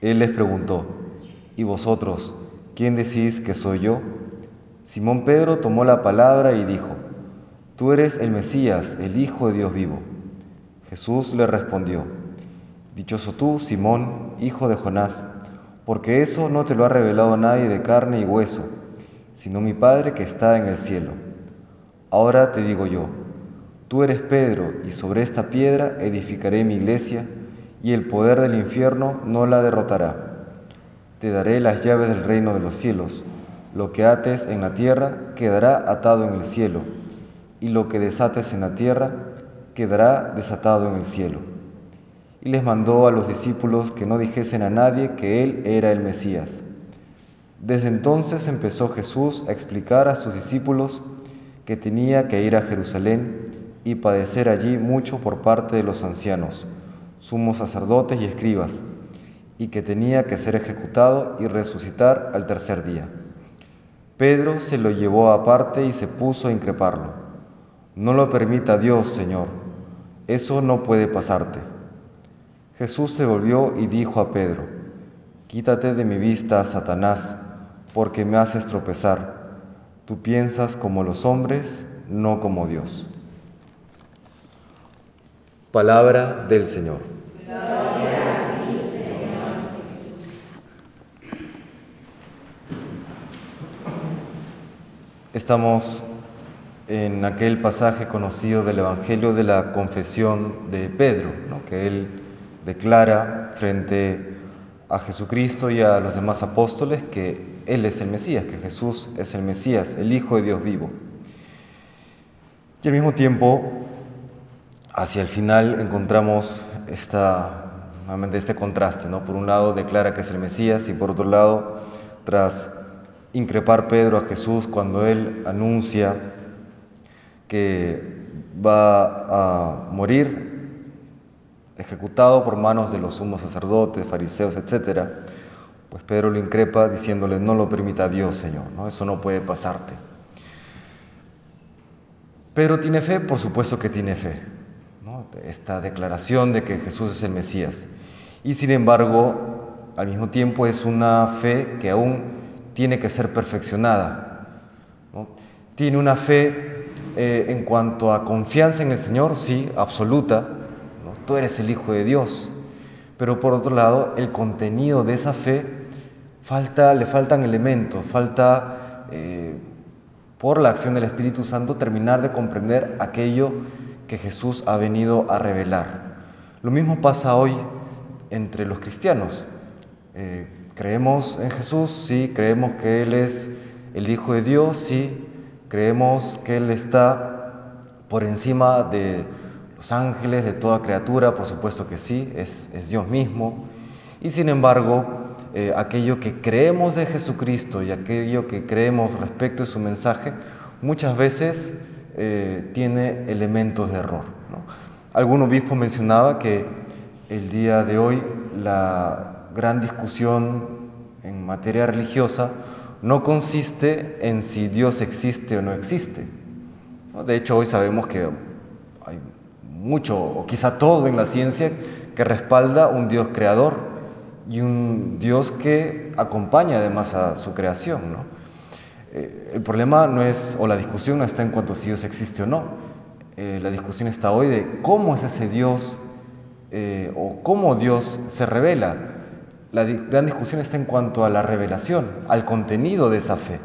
Él les preguntó, ¿y vosotros, quién decís que soy yo? Simón Pedro tomó la palabra y dijo, Tú eres el Mesías, el Hijo de Dios vivo. Jesús le respondió, Dichoso tú, Simón, hijo de Jonás, porque eso no te lo ha revelado nadie de carne y hueso, sino mi Padre que está en el cielo. Ahora te digo yo, tú eres Pedro, y sobre esta piedra edificaré mi iglesia, y el poder del infierno no la derrotará. Te daré las llaves del reino de los cielos. Lo que ates en la tierra quedará atado en el cielo, y lo que desates en la tierra quedará desatado en el cielo. Y les mandó a los discípulos que no dijesen a nadie que él era el Mesías. Desde entonces empezó Jesús a explicar a sus discípulos que tenía que ir a Jerusalén y padecer allí mucho por parte de los ancianos, sumos sacerdotes y escribas, y que tenía que ser ejecutado y resucitar al tercer día. Pedro se lo llevó aparte y se puso a increparlo. No lo permita Dios, Señor eso no puede pasarte. Jesús se volvió y dijo a Pedro, Quítate de mi vista, Satanás, porque me haces tropezar. Tú piensas como los hombres, no como Dios. Palabra del Señor. Estamos en aquel pasaje conocido del Evangelio de la confesión de Pedro, que él declara frente a Jesucristo y a los demás apóstoles que Él es el Mesías, que Jesús es el Mesías, el Hijo de Dios vivo. Y al mismo tiempo, hacia el final encontramos este contraste, ¿no? Por un lado declara que es el Mesías y por otro lado, tras increpar Pedro a Jesús cuando Él anuncia que va a morir ejecutado por manos de los sumos sacerdotes, fariseos, etc., pues Pedro lo increpa diciéndole, no lo permita Dios, Señor, ¿no? eso no puede pasarte. Pedro tiene fe, por supuesto que tiene fe, esta declaración de que Jesús es el Mesías. Y sin embargo, al mismo tiempo es una fe que aún tiene que ser perfeccionada. Tiene una fe eh, en cuanto a confianza en el Señor, sí, absoluta, tú eres el Hijo de Dios. Pero por otro lado, el contenido de esa fe, falta, le faltan elementos, falta eh, por la acción del Espíritu Santo terminar de comprender aquello que Jesús ha venido a revelar. Lo mismo pasa hoy entre los cristianos. Eh, creemos en Jesús, sí, creemos que Él es el Hijo de Dios, sí, Creemos que Él está por encima de los ángeles, de toda criatura, por supuesto que sí, es, Dios mismo. Y sin embargo, eh, aquello que creemos de Jesucristo y aquello que creemos respecto de su mensaje, muchas veces eh, tiene elementos de error. Algún obispo mencionaba que el día de hoy la gran discusión en materia religiosa no consiste en si Dios existe o no existe. De hecho, hoy sabemos que hay mucho, o quizá todo en la ciencia, que respalda un Dios creador y un Dios que acompaña además a su creación. Eh, el problema no es, o la discusión no está en cuanto a si Dios existe o no. Eh, la discusión está hoy de cómo es ese Dios eh, o cómo Dios se revela. La gran discusión está en cuanto a la revelación, al contenido de esa fe.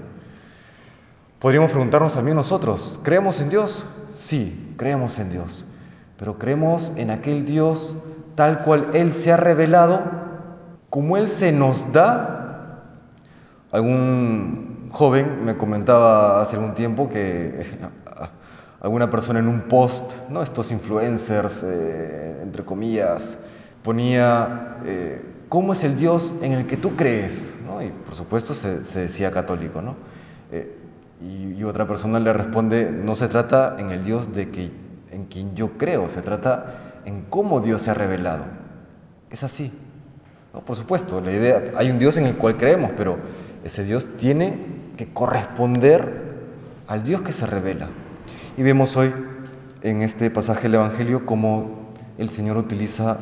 Podríamos preguntarnos también nosotros, ¿creemos en Dios? Sí, creemos en Dios, pero creemos en aquel Dios tal cual Él se ha revelado, como Él se nos da. Algún joven me comentaba hace algún tiempo que alguna persona en un post, ¿no? estos influencers, eh, entre comillas, ponía... Eh, ¿cómo es el Dios en el que tú crees? ¿no? Y por supuesto se, decía católico, ¿no? Eh, y, y, otra persona le responde, no se trata en el Dios de que, en quien yo creo, se trata en cómo Dios se ha revelado. Es así. ¿no? Por supuesto, la idea, hay un Dios en el cual creemos, pero ese Dios tiene corresponder al Dios que se revela. Y vemos hoy en este pasaje del Evangelio cómo el Señor utiliza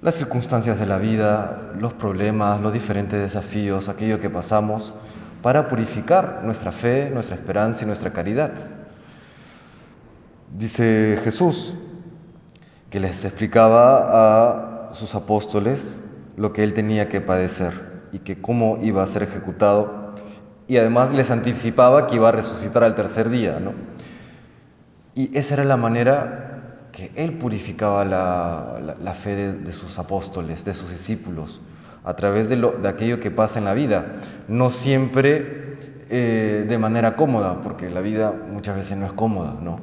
las circunstancias de la vida, los problemas, los diferentes desafíos, aquello que pasamos, para purificar nuestra fe, nuestra esperanza y nuestra caridad. Dice Jesús que les explicaba a sus apóstoles lo que él tenía que padecer y que cómo iba a ser ejecutado y además les anticipaba que iba a resucitar al tercer día, ¿no? Y esa era la manera que Él purificaba la, fe de, sus apóstoles, de sus discípulos, a través de, lo, de aquello que pasa en la vida. No siempre eh, de manera cómoda, porque la vida muchas veces no es cómoda, ¿no?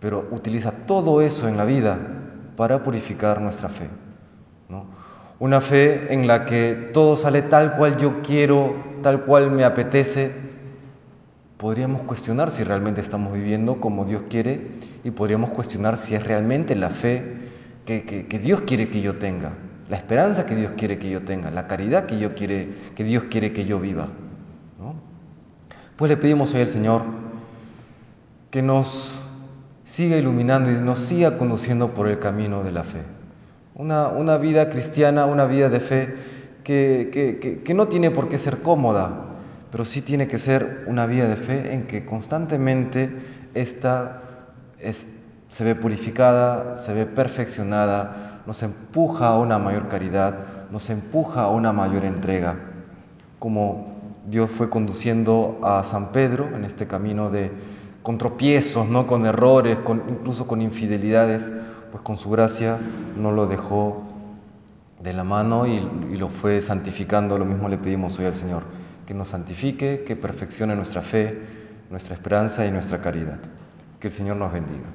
Pero utiliza todo eso en la vida para purificar nuestra fe. ¿no? Una fe en la que todo sale tal cual yo quiero, tal cual me apetece, podríamos cuestionar si realmente estamos viviendo como Dios quiere y podríamos cuestionar si es realmente la fe que, Dios quiere que yo tenga, la esperanza que Dios quiere que yo tenga, la caridad que, yo quiere, que Dios quiere que yo viva. Pues le pedimos hoy al Señor que nos siga iluminando y nos siga conduciendo por el camino de la fe. Una, una vida cristiana, una vida de fe que, que no tiene por qué ser cómoda, pero sí tiene que ser una vida de fe en que constantemente esta se ve purificada, se ve perfeccionada, nos empuja a una mayor caridad, nos empuja a una mayor entrega, como Dios fue conduciendo a San Pedro en este camino de con tropiezos, ¿no? con errores, con, incluso con infidelidades, pues con su gracia no lo dejó de la mano y, lo fue santificando. Lo mismo le pedimos hoy al Señor que nos santifique, que perfeccione nuestra fe, nuestra esperanza y nuestra caridad. Que el Señor nos bendiga.